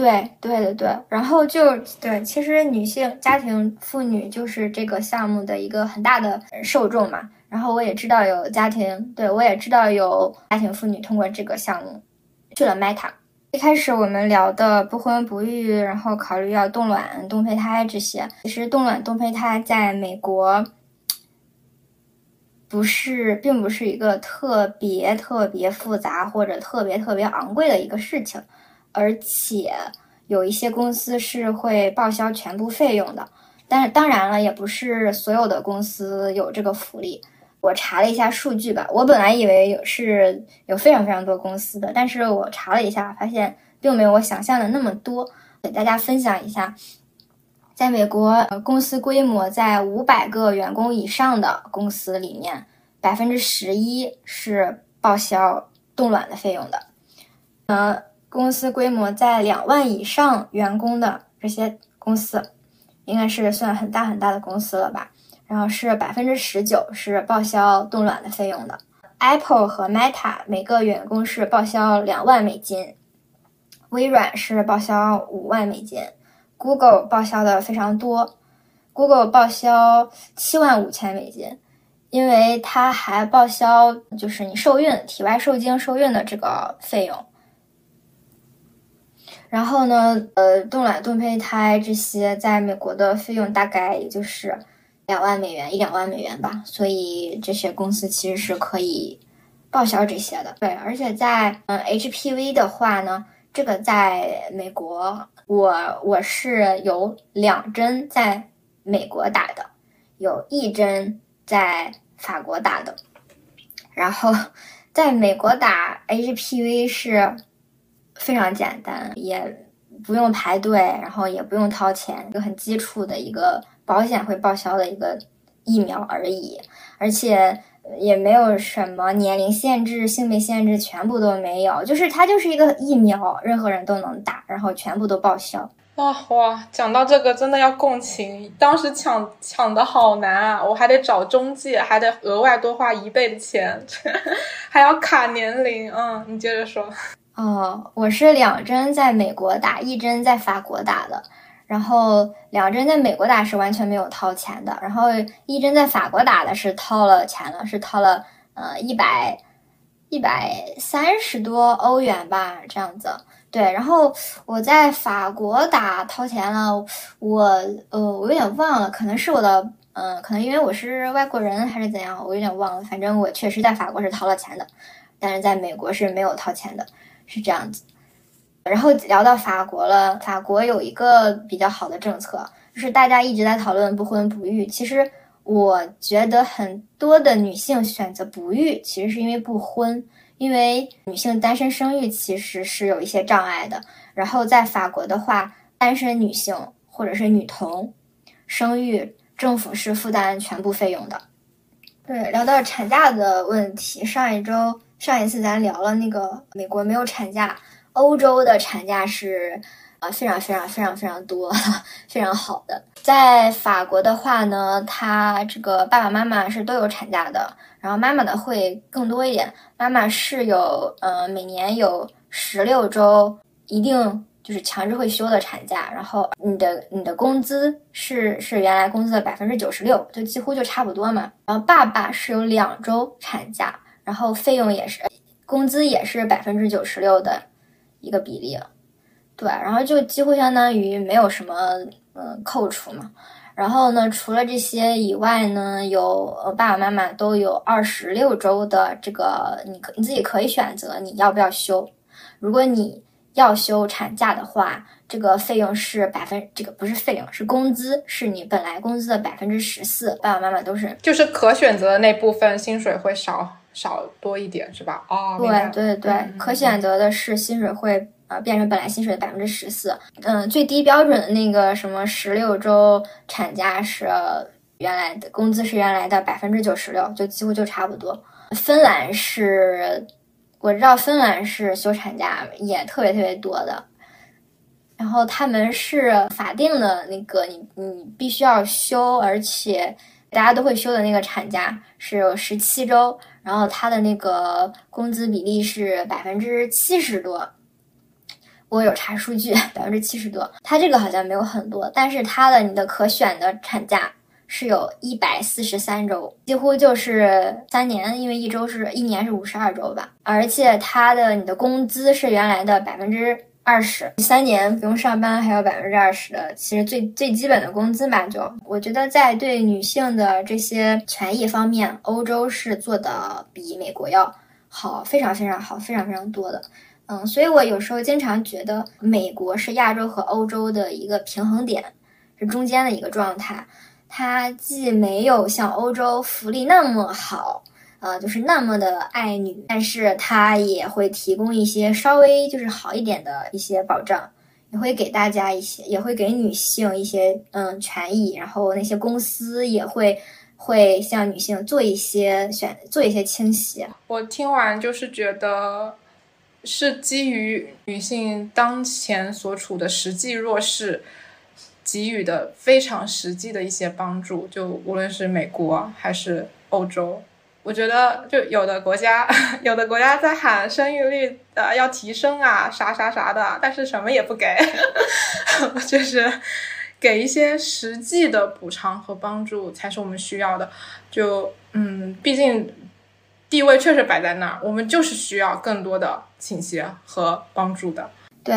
对对对对，然后就对，其实女性家庭妇女就是这个项目的一个很大的受众嘛。然后我也知道有家庭，对我也知道有家庭妇女通过这个项目去了 Meta。一开始我们聊的不婚不育，然后考虑要冻卵、冻胚胎这些，其实冻卵、冻胚胎在美国不是，并不是一个特别特别复杂或者特别特别昂贵的一个事情。而且有一些公司是会报销全部费用的，但是当然了，也不是所有的公司有这个福利。我查了一下数据吧，我本来以为有是有非常非常多公司的，但是我查了一下，发现并没有我想象的那么多。给大家分享一下，在美国，公司规模在五百个员工以上的公司里面，百分之十一是报销冻卵的费用的，呃。公司规模在两万以上员工的这些公司，应该是算很大很大的公司了吧？然后是百分之十九是报销冻卵的费用的。Apple 和 Meta 每个员工是报销两万美金，微软是报销五万美金，Google 报销的非常多，Google 报销七万五千美金，因为它还报销就是你受孕、体外受精受孕的这个费用。然后呢，呃，冻卵、冻胚胎这些在美国的费用大概也就是两万美元，一两万美元吧。所以这些公司其实是可以报销这些的。对，而且在嗯 HPV 的话呢，这个在美国，我我是有两针在美国打的，有一针在法国打的。然后在美国打 HPV 是。非常简单，也不用排队，然后也不用掏钱，一个很基础的一个保险会报销的一个疫苗而已，而且也没有什么年龄限制、性别限制，全部都没有，就是它就是一个疫苗，任何人都能打，然后全部都报销。哇哇，讲到这个真的要共情，当时抢抢的好难啊，我还得找中介，还得额外多花一倍的钱，还要卡年龄。嗯，你接着说。哦，我是两针在美国打，一针在法国打的。然后两针在美国打是完全没有掏钱的，然后一针在法国打的是掏了钱了，是掏了呃一百一百三十多欧元吧，这样子。对，然后我在法国打掏钱了，我呃我有点忘了，可能是我的嗯，可能因为我是外国人还是怎样，我有点忘了。反正我确实在法国是掏了钱的，但是在美国是没有掏钱的。是这样子，然后聊到法国了。法国有一个比较好的政策，就是大家一直在讨论不婚不育。其实我觉得很多的女性选择不育，其实是因为不婚，因为女性单身生育其实是有一些障碍的。然后在法国的话，单身女性或者是女童生育，政府是负担全部费用的。对，聊到产假的问题，上一周。上一次咱聊了那个美国没有产假，欧洲的产假是啊非常非常非常非常多，非常好的。在法国的话呢，他这个爸爸妈妈是都有产假的，然后妈妈的会更多一点。妈妈是有呃每年有十六周一定就是强制会休的产假，然后你的你的工资是是原来工资的百分之九十六，就几乎就差不多嘛。然后爸爸是有两周产假。然后费用也是，工资也是百分之九十六的一个比例，对，然后就几乎相当于没有什么嗯扣除嘛。然后呢，除了这些以外呢，有爸爸妈妈都有二十六周的这个，你可你自己可以选择你要不要休。如果你要休产假的话，这个费用是百分，这个不是费用，是工资，是你本来工资的百分之十四。爸爸妈妈都是，就是可选择的那部分薪水会少。少多一点是吧？哦，对对对，可选择的是薪水会呃变成本来薪水的百分之十四。嗯，最低标准的那个什么十六周产假是原来的工资是原来的百分之九十六，就几乎就差不多。芬兰是，我知道芬兰是休产假也特别特别多的。然后他们是法定的那个，你你必须要休，而且大家都会休的那个产假是有十七周，然后他的那个工资比例是百分之七十多。我有查数据，百分之七十多。他这个好像没有很多，但是他的你的可选的产假是有一百四十三周，几乎就是三年，因为一周是一年是五十二周吧。而且他的你的工资是原来的百分之。二十三年不用上班，还有百分之二十的，其实最最基本的工资吧。就我觉得，在对女性的这些权益方面，欧洲是做的比美国要好，非常非常好，非常非常多的。嗯，所以我有时候经常觉得，美国是亚洲和欧洲的一个平衡点，是中间的一个状态。它既没有像欧洲福利那么好。呃，就是那么的爱女，但是他也会提供一些稍微就是好一点的一些保障，也会给大家一些，也会给女性一些嗯权益，然后那些公司也会会向女性做一些选做一些倾斜。我听完就是觉得是基于女性当前所处的实际弱势，给予的非常实际的一些帮助，就无论是美国还是欧洲。我觉得，就有的国家，有的国家在喊生育率呃要提升啊，啥啥啥的，但是什么也不给，就是给一些实际的补偿和帮助才是我们需要的。就嗯，毕竟地位确实摆在那儿，我们就是需要更多的倾斜和帮助的。对，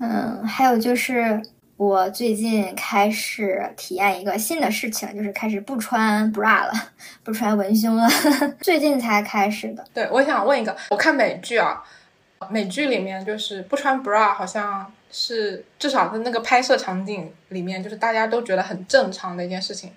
嗯，还有就是。我最近开始体验一个新的事情，就是开始不穿 bra 了，不穿文胸了。最近才开始的。对，我想问一个，我看美剧啊，美剧里面就是不穿 bra，好像是至少在那个拍摄场景里面，就是大家都觉得很正常的一件事情。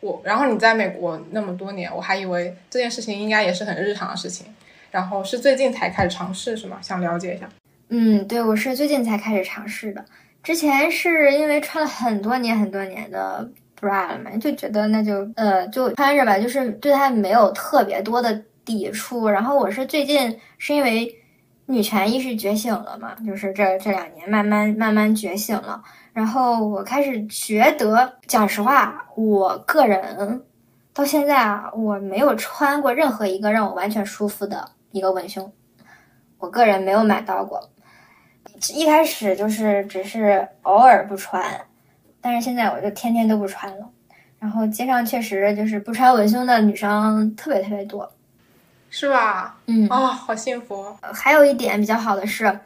我，然后你在美国那么多年，我还以为这件事情应该也是很日常的事情，然后是最近才开始尝试，是吗？想了解一下。嗯，对，我是最近才开始尝试的。之前是因为穿了很多年很多年的 bra 了嘛，就觉得那就呃就穿着吧，就是对它没有特别多的抵触。然后我是最近是因为女权意识觉醒了嘛，就是这这两年慢慢慢慢觉醒了。然后我开始觉得，讲实话，我个人到现在啊，我没有穿过任何一个让我完全舒服的一个文胸，我个人没有买到过。一开始就是只是偶尔不穿，但是现在我就天天都不穿了。然后街上确实就是不穿文胸的女生特别特别多，是吧？嗯啊，好幸福。还有一点比较好的是，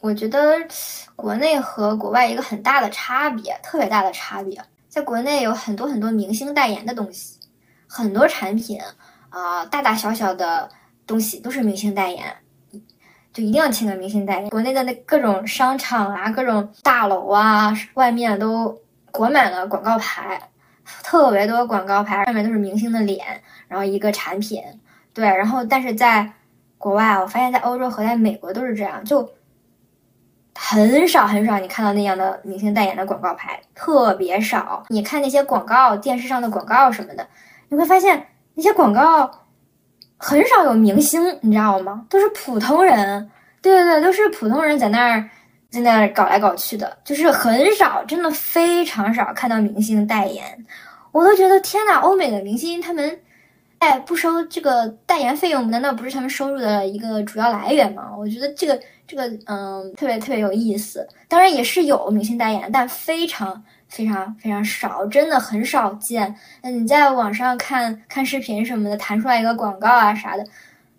我觉得国内和国外一个很大的差别，特别大的差别，在国内有很多很多明星代言的东西，很多产品啊，大大小小的东西都是明星代言。就一定要请个明星代言。国内的那各种商场啊，各种大楼啊，外面都裹满了广告牌，特别多广告牌，上面都是明星的脸，然后一个产品。对，然后但是在国外，我发现，在欧洲和在美国都是这样，就很少很少你看到那样的明星代言的广告牌，特别少。你看那些广告，电视上的广告什么的，你会发现那些广告。很少有明星，你知道吗？都是普通人，对对对，都是普通人在那儿在那儿搞来搞去的，就是很少，真的非常少看到明星代言。我都觉得天呐，欧美的明星他们哎不收这个代言费用，难道不是他们收入的一个主要来源吗？我觉得这个这个嗯，特别特别有意思。当然也是有明星代言，但非常。非常非常少，真的很少见。那你在网上看看视频什么的，弹出来一个广告啊啥的，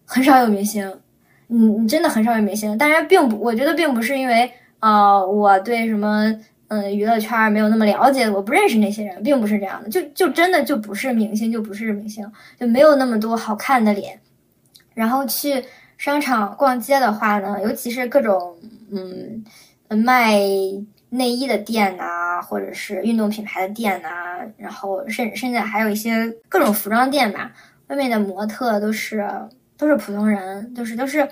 很少有明星。你你真的很少有明星。当然，并不，我觉得并不是因为啊，我对什么嗯娱乐圈没有那么了解，我不认识那些人，并不是这样的。就就真的就不是明星，就不是明星，就没有那么多好看的脸。然后去商场逛街的话呢，尤其是各种嗯卖。内衣的店呐，或者是运动品牌的店呐，然后甚甚至还有一些各种服装店吧，外面的模特都是都是普通人，就是都是，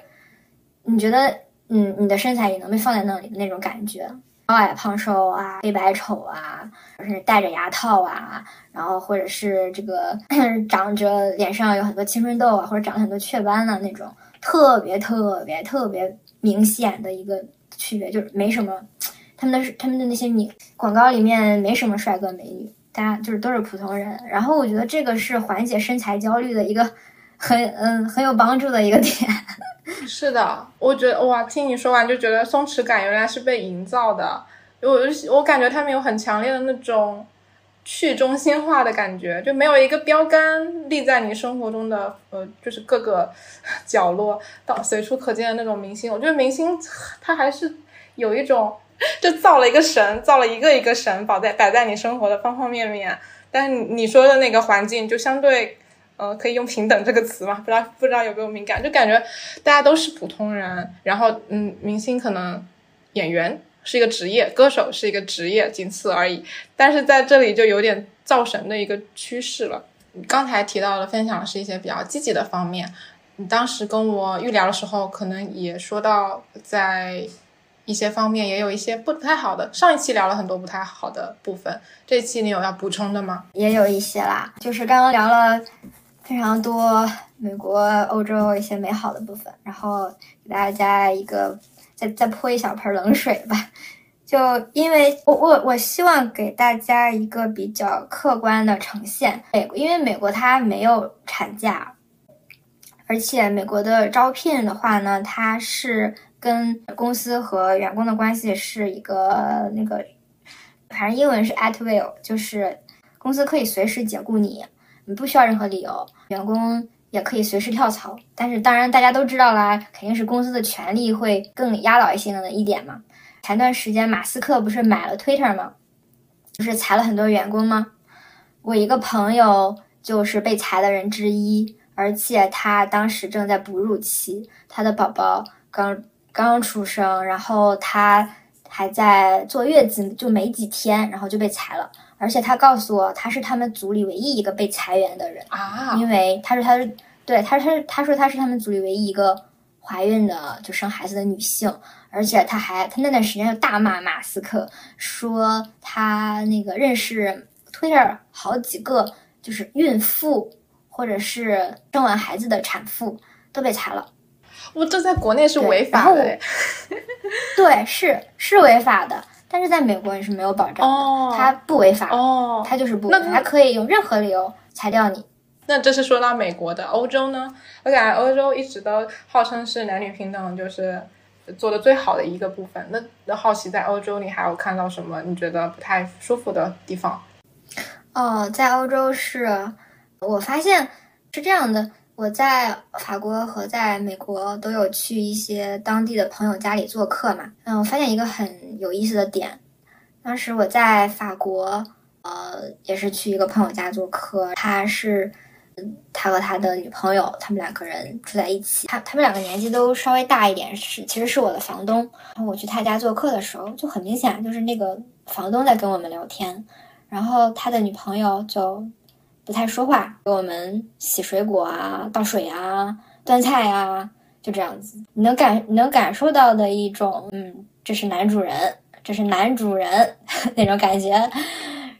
你觉得嗯你的身材也能被放在那里的那种感觉，高矮胖瘦啊，黑白丑啊，或是戴着牙套啊，然后或者是这个 长着脸上有很多青春痘啊，或者长了很多雀斑的那种，特别特别特别明显的一个区别，就是没什么，他们的他们的那些名广告里面没什么帅哥美女，大家就是都是普通人。然后我觉得这个是缓解身材焦虑的一个很嗯很有帮助的一个点。是的，我觉得哇，听你说完就觉得松弛感原来是被营造的。我我感觉他们有很强烈的那种去中心化的感觉，就没有一个标杆立在你生活中的呃，就是各个角落到随处可见的那种明星。我觉得明星他还是有一种 就造了一个神，造了一个一个神摆在摆在你生活的方方面面。但是你说的那个环境就相对。呃，可以用平等这个词吗？不知道不知道有没有敏感，就感觉大家都是普通人，然后嗯，明星可能演员是一个职业，歌手是一个职业，仅此而已。但是在这里就有点造神的一个趋势了。你刚才提到的分享是一些比较积极的方面，你当时跟我预聊的时候，可能也说到在一些方面也有一些不太好的。上一期聊了很多不太好的部分，这期你有要补充的吗？也有一些啦，就是刚刚聊了。非常多美国、欧洲一些美好的部分，然后给大家一个再再泼一小盆冷水吧。就因为我我我希望给大家一个比较客观的呈现。美国因为美国它没有产假，而且美国的招聘的话呢，它是跟公司和员工的关系是一个那个，反正英文是 at will，就是公司可以随时解雇你。你不需要任何理由，员工也可以随时跳槽。但是，当然大家都知道啦，肯定是公司的权利会更压倒性的一点嘛。前段时间，马斯克不是买了 Twitter 吗？不是裁了很多员工吗？我一个朋友就是被裁的人之一，而且他当时正在哺乳期，他的宝宝刚刚出生，然后他还在坐月子，就没几天，然后就被裁了。而且他告诉我，他是他们组里唯一一个被裁员的人啊，因为他说他是对他是他说他是他们组里唯一一个怀孕的就生孩子的女性，而且他还他那段时间就大骂马斯克，说他那个认识 Twitter 好几个就是孕妇或者是生完孩子的产妇都被裁了，我这在国内是违法的，对，是是违法的。但是在美国你是没有保障的，他不违法，他就是不，他可以用任何理由裁掉你。那这是说到美国的，欧洲呢？我感觉欧洲一直都号称是男女平等，就是做的最好的一个部分。那那好奇在欧洲你还有看到什么你觉得不太舒服的地方？哦，在欧洲是，我发现是这样的。我在法国和在美国都有去一些当地的朋友家里做客嘛，嗯，我发现一个很有意思的点，当时我在法国，呃，也是去一个朋友家做客，他是，他和他的女朋友，他们两个人住在一起，他他们两个年纪都稍微大一点，是其实是我的房东，然后我去他家做客的时候，就很明显就是那个房东在跟我们聊天，然后他的女朋友就。不太说话，给我们洗水果啊、倒水啊、端菜啊，就这样子。你能感你能感受到的一种，嗯，这是男主人，这是男主人 那种感觉。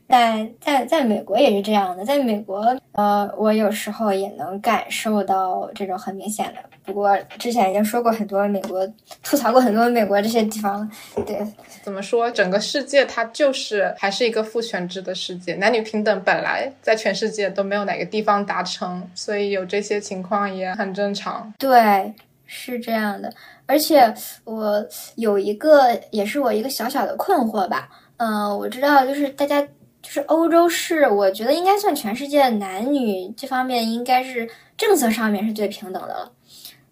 在在在美国也是这样的，在美国，呃，我有时候也能感受到这种很明显的。不过之前已经说过很多美国，吐槽过很多美国这些地方。对，怎么说？整个世界它就是还是一个父权制的世界，男女平等本来在全世界都没有哪个地方达成，所以有这些情况也很正常。对，是这样的。而且我有一个，也是我一个小小的困惑吧。嗯，我知道，就是大家。是欧洲是，我觉得应该算全世界男女这方面应该是政策上面是最平等的了。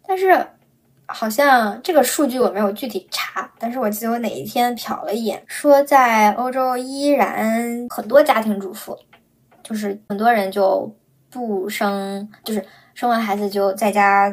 但是好像这个数据我没有具体查，但是我记得我哪一天瞟了一眼，说在欧洲依然很多家庭主妇，就是很多人就不生，就是生完孩子就在家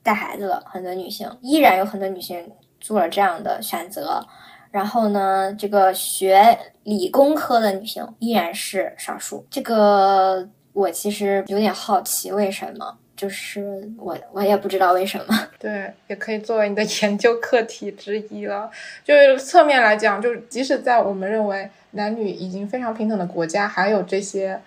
带孩子了。很多女性依然有很多女性做了这样的选择。然后呢，这个学理工科的女性依然是少数。这个我其实有点好奇，为什么？就是我我也不知道为什么。对，也可以作为你的研究课题之一了。就是侧面来讲，就是即使在我们认为男女已经非常平等的国家，还有这些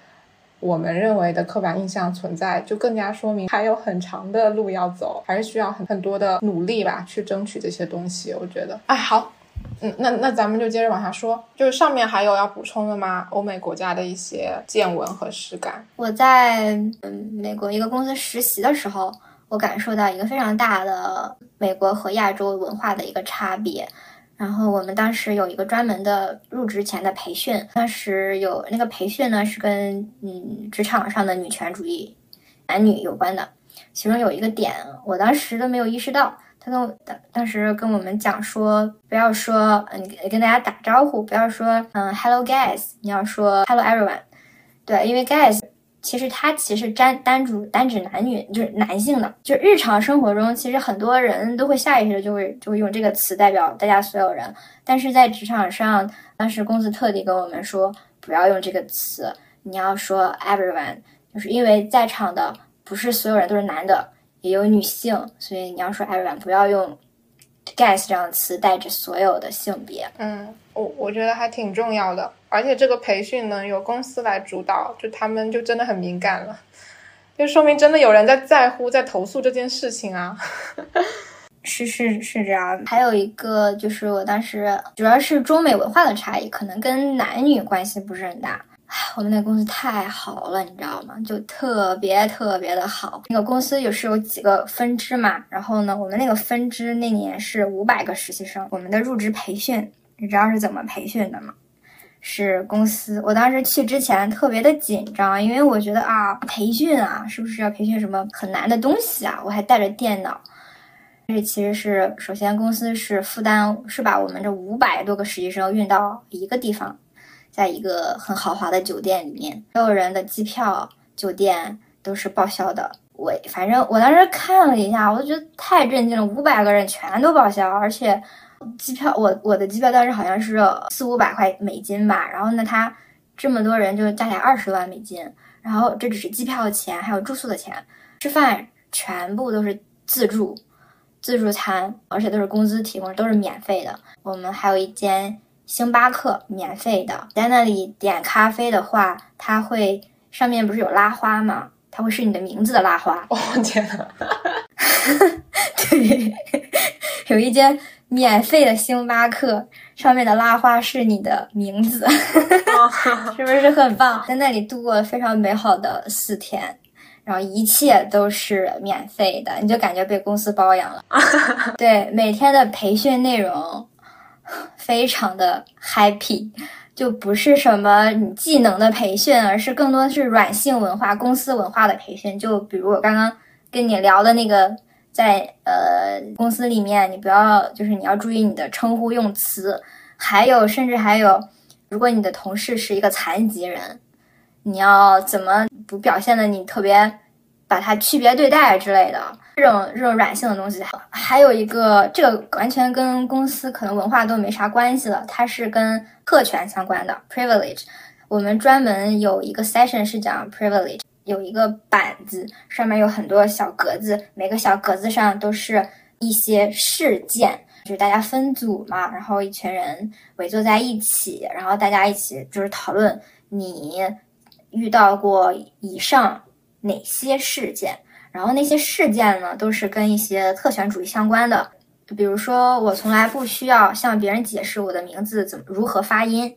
我们认为的刻板印象存在，就更加说明还有很长的路要走，还是需要很很多的努力吧，去争取这些东西。我觉得，哎，好。嗯，那那咱们就接着往下说，就是上面还有要补充的吗？欧美国家的一些见闻和实感。我在嗯美国一个公司实习的时候，我感受到一个非常大的美国和亚洲文化的一个差别。然后我们当时有一个专门的入职前的培训，当时有那个培训呢是跟嗯职场上的女权主义、男女有关的，其中有一个点我当时都没有意识到。他跟我当当时跟我们讲说，不要说嗯跟大家打招呼，不要说嗯 hello guys，你要说 hello everyone。对，因为 guys 其实它其实单单主单指男女，就是男性的。就日常生活中，其实很多人都会下意识的就会就会用这个词代表大家所有人。但是在职场上，当时公司特地跟我们说不要用这个词，你要说 everyone，就是因为在场的不是所有人都是男的。也有女性，所以你要说 everyone，不要用 guys 这样的词带着所有的性别。嗯，我我觉得还挺重要的，而且这个培训呢由公司来主导，就他们就真的很敏感了，就说明真的有人在在乎，在投诉这件事情啊。是是是这样。还有一个就是我当时主要是中美文化的差异，可能跟男女关系不是很大。我们那个公司太好了，你知道吗？就特别特别的好。那个公司也是有几个分支嘛，然后呢，我们那个分支那年是五百个实习生。我们的入职培训，你知道是怎么培训的吗？是公司。我当时去之前特别的紧张，因为我觉得啊，培训啊，是不是要培训什么很难的东西啊？我还带着电脑。这其实是首先公司是负担，是把我们这五百多个实习生运到一个地方。在一个很豪华的酒店里面，所有人的机票、酒店都是报销的。我反正我当时看了一下，我就觉得太震惊了，五百个人全都报销，而且机票我我的机票当时好像是四五百块美金吧。然后呢，他这么多人就加起来二十万美金，然后这只是机票的钱，还有住宿的钱，吃饭全部都是自助自助餐，而且都是公司提供，都是免费的。我们还有一间。星巴克免费的，在那里点咖啡的话，它会上面不是有拉花吗？它会是你的名字的拉花。哦天呐，对，有一间免费的星巴克，上面的拉花是你的名字，是不是很棒？在那里度过了非常美好的四天，然后一切都是免费的，你就感觉被公司包养了。对，每天的培训内容。非常的 happy，就不是什么你技能的培训，而是更多是软性文化、公司文化的培训。就比如我刚刚跟你聊的那个，在呃公司里面，你不要就是你要注意你的称呼用词，还有甚至还有，如果你的同事是一个残疾人，你要怎么不表现的你特别。把它区别对待之类的，这种这种软性的东西，还有一个，这个完全跟公司可能文化都没啥关系了，它是跟特权相关的 privilege。我们专门有一个 session 是讲 privilege，有一个板子，上面有很多小格子，每个小格子上都是一些事件，就是大家分组嘛，然后一群人围坐在一起，然后大家一起就是讨论你遇到过以上。哪些事件？然后那些事件呢，都是跟一些特权主义相关的。比如说，我从来不需要向别人解释我的名字怎么如何发音。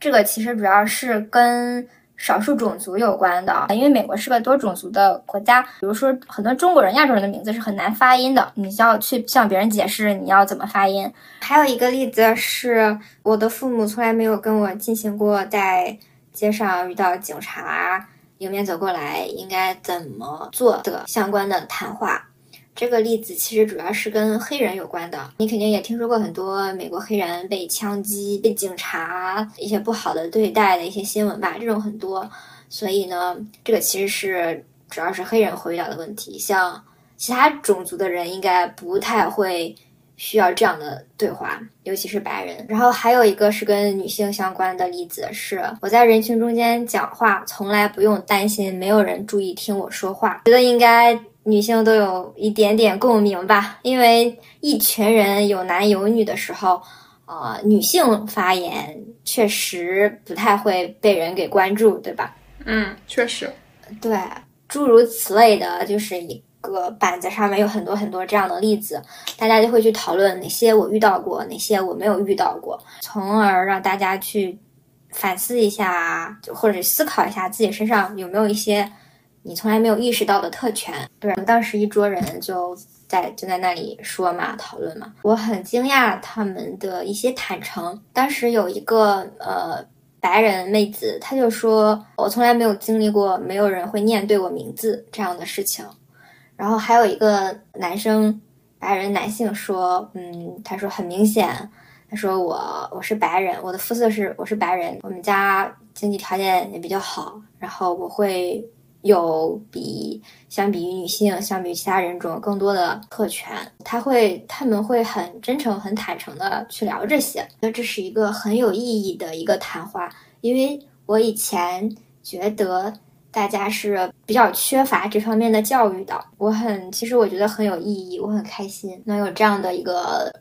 这个其实主要是跟少数种族有关的，因为美国是个多种族的国家。比如说，很多中国人、亚洲人的名字是很难发音的，你需要去向别人解释你要怎么发音。还有一个例子是，我的父母从来没有跟我进行过在街上遇到警察。迎面走过来应该怎么做的相关的谈话，这个例子其实主要是跟黑人有关的。你肯定也听说过很多美国黑人被枪击、被警察一些不好的对待的一些新闻吧？这种很多，所以呢，这个其实是主要是黑人会遇到的问题，像其他种族的人应该不太会。需要这样的对话，尤其是白人。然后还有一个是跟女性相关的例子，是我在人群中间讲话，从来不用担心没有人注意听我说话。觉得应该女性都有一点点共鸣吧，因为一群人有男有女的时候，呃，女性发言确实不太会被人给关注，对吧？嗯，确实，对，诸如此类的，就是一个板子上面有很多很多这样的例子，大家就会去讨论哪些我遇到过，哪些我没有遇到过，从而让大家去反思一下，就或者思考一下自己身上有没有一些。你从来没有意识到的特权，对，当时一桌人就在就在那里说嘛，讨论嘛，我很惊讶他们的一些坦诚。当时有一个呃白人妹子，她就说，我从来没有经历过没有人会念对我名字这样的事情。然后还有一个男生，白人男性说，嗯，他说很明显，他说我我是白人，我的肤色是我是白人，我们家经济条件也比较好，然后我会。有比相比于女性，相比于其他人种更多的特权，他会他们会很真诚、很坦诚的去聊这些，那这是一个很有意义的一个谈话。因为我以前觉得大家是比较缺乏这方面的教育的，我很其实我觉得很有意义，我很开心能有这样的一个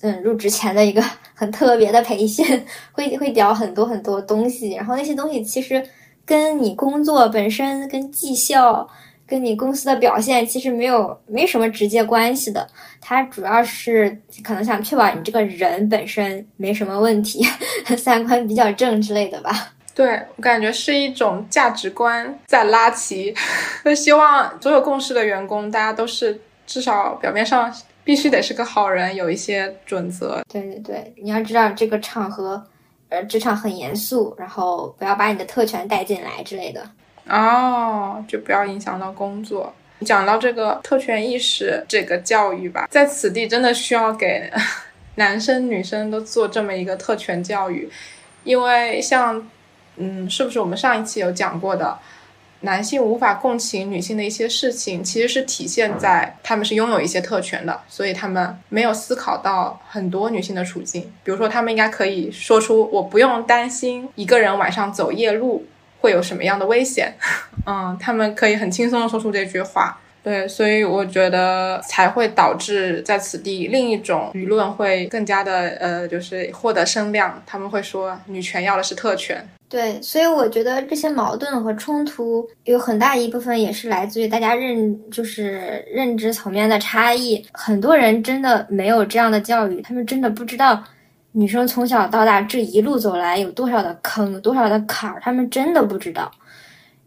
嗯入职前的一个很特别的培训，会会聊很多很多东西，然后那些东西其实。跟你工作本身、跟绩效、跟你公司的表现其实没有没什么直接关系的，它主要是可能想确保你这个人本身没什么问题，三观比较正之类的吧。对我感觉是一种价值观在拉齐，就希望所有共事的员工，大家都是至少表面上必须得是个好人，有一些准则。对对对，你要知道这个场合。呃，职场很严肃，然后不要把你的特权带进来之类的。哦，就不要影响到工作。讲到这个特权意识这个教育吧，在此地真的需要给 男生女生都做这么一个特权教育，因为像，嗯，是不是我们上一期有讲过的？男性无法共情女性的一些事情，其实是体现在他们是拥有一些特权的，所以他们没有思考到很多女性的处境。比如说，他们应该可以说出“我不用担心一个人晚上走夜路会有什么样的危险”，嗯，他们可以很轻松的说出这句话。对，所以我觉得才会导致在此地另一种舆论会更加的呃，就是获得声量。他们会说女权要的是特权。对，所以我觉得这些矛盾和冲突有很大一部分也是来自于大家认就是认知层面的差异。很多人真的没有这样的教育，他们真的不知道女生从小到大这一路走来有多少的坑，多少的坎儿，他们真的不知道。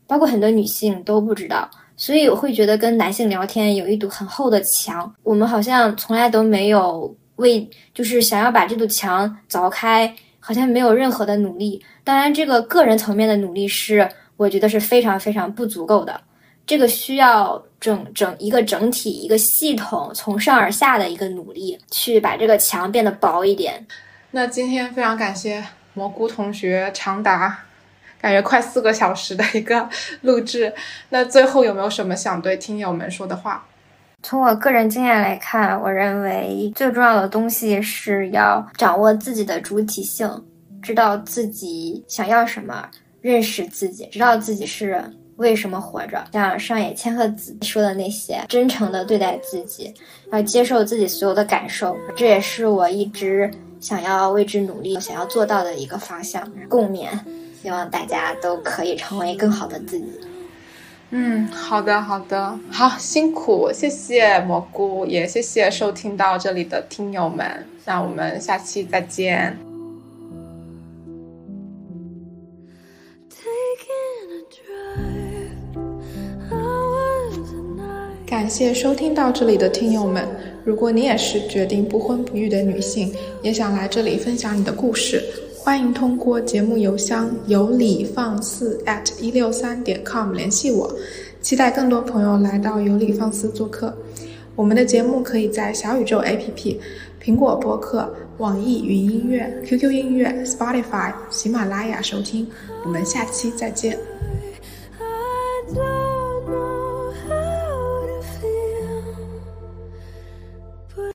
包括很多女性都不知道。所以我会觉得跟男性聊天有一堵很厚的墙，我们好像从来都没有为就是想要把这堵墙凿开，好像没有任何的努力。当然，这个个人层面的努力是我觉得是非常非常不足够的，这个需要整整一个整体一个系统从上而下的一个努力，去把这个墙变得薄一点。那今天非常感谢蘑菇同学长达。感觉快四个小时的一个录制，那最后有没有什么想对听友们说的话？从我个人经验来看，我认为最重要的东西是要掌握自己的主体性，知道自己想要什么，认识自己，知道自己是为什么活着。像上野千鹤子说的那些，真诚的对待自己，要接受自己所有的感受，这也是我一直想要为之努力、想要做到的一个方向。共勉。希望大家都可以成为更好的自己。嗯，好的，好的，好辛苦，谢谢蘑菇，也谢谢收听到这里的听友们，那我们下期再见。感谢收听到这里的听友们，如果你也是决定不婚不育的女性，也想来这里分享你的故事。欢迎通过节目邮箱有理放肆 at 一六三点 com 联系我，期待更多朋友来到有理放肆做客。我们的节目可以在小宇宙 APP、苹果播客、网易云音乐、QQ 音乐、Spotify、喜马拉雅收听。我们下期再见。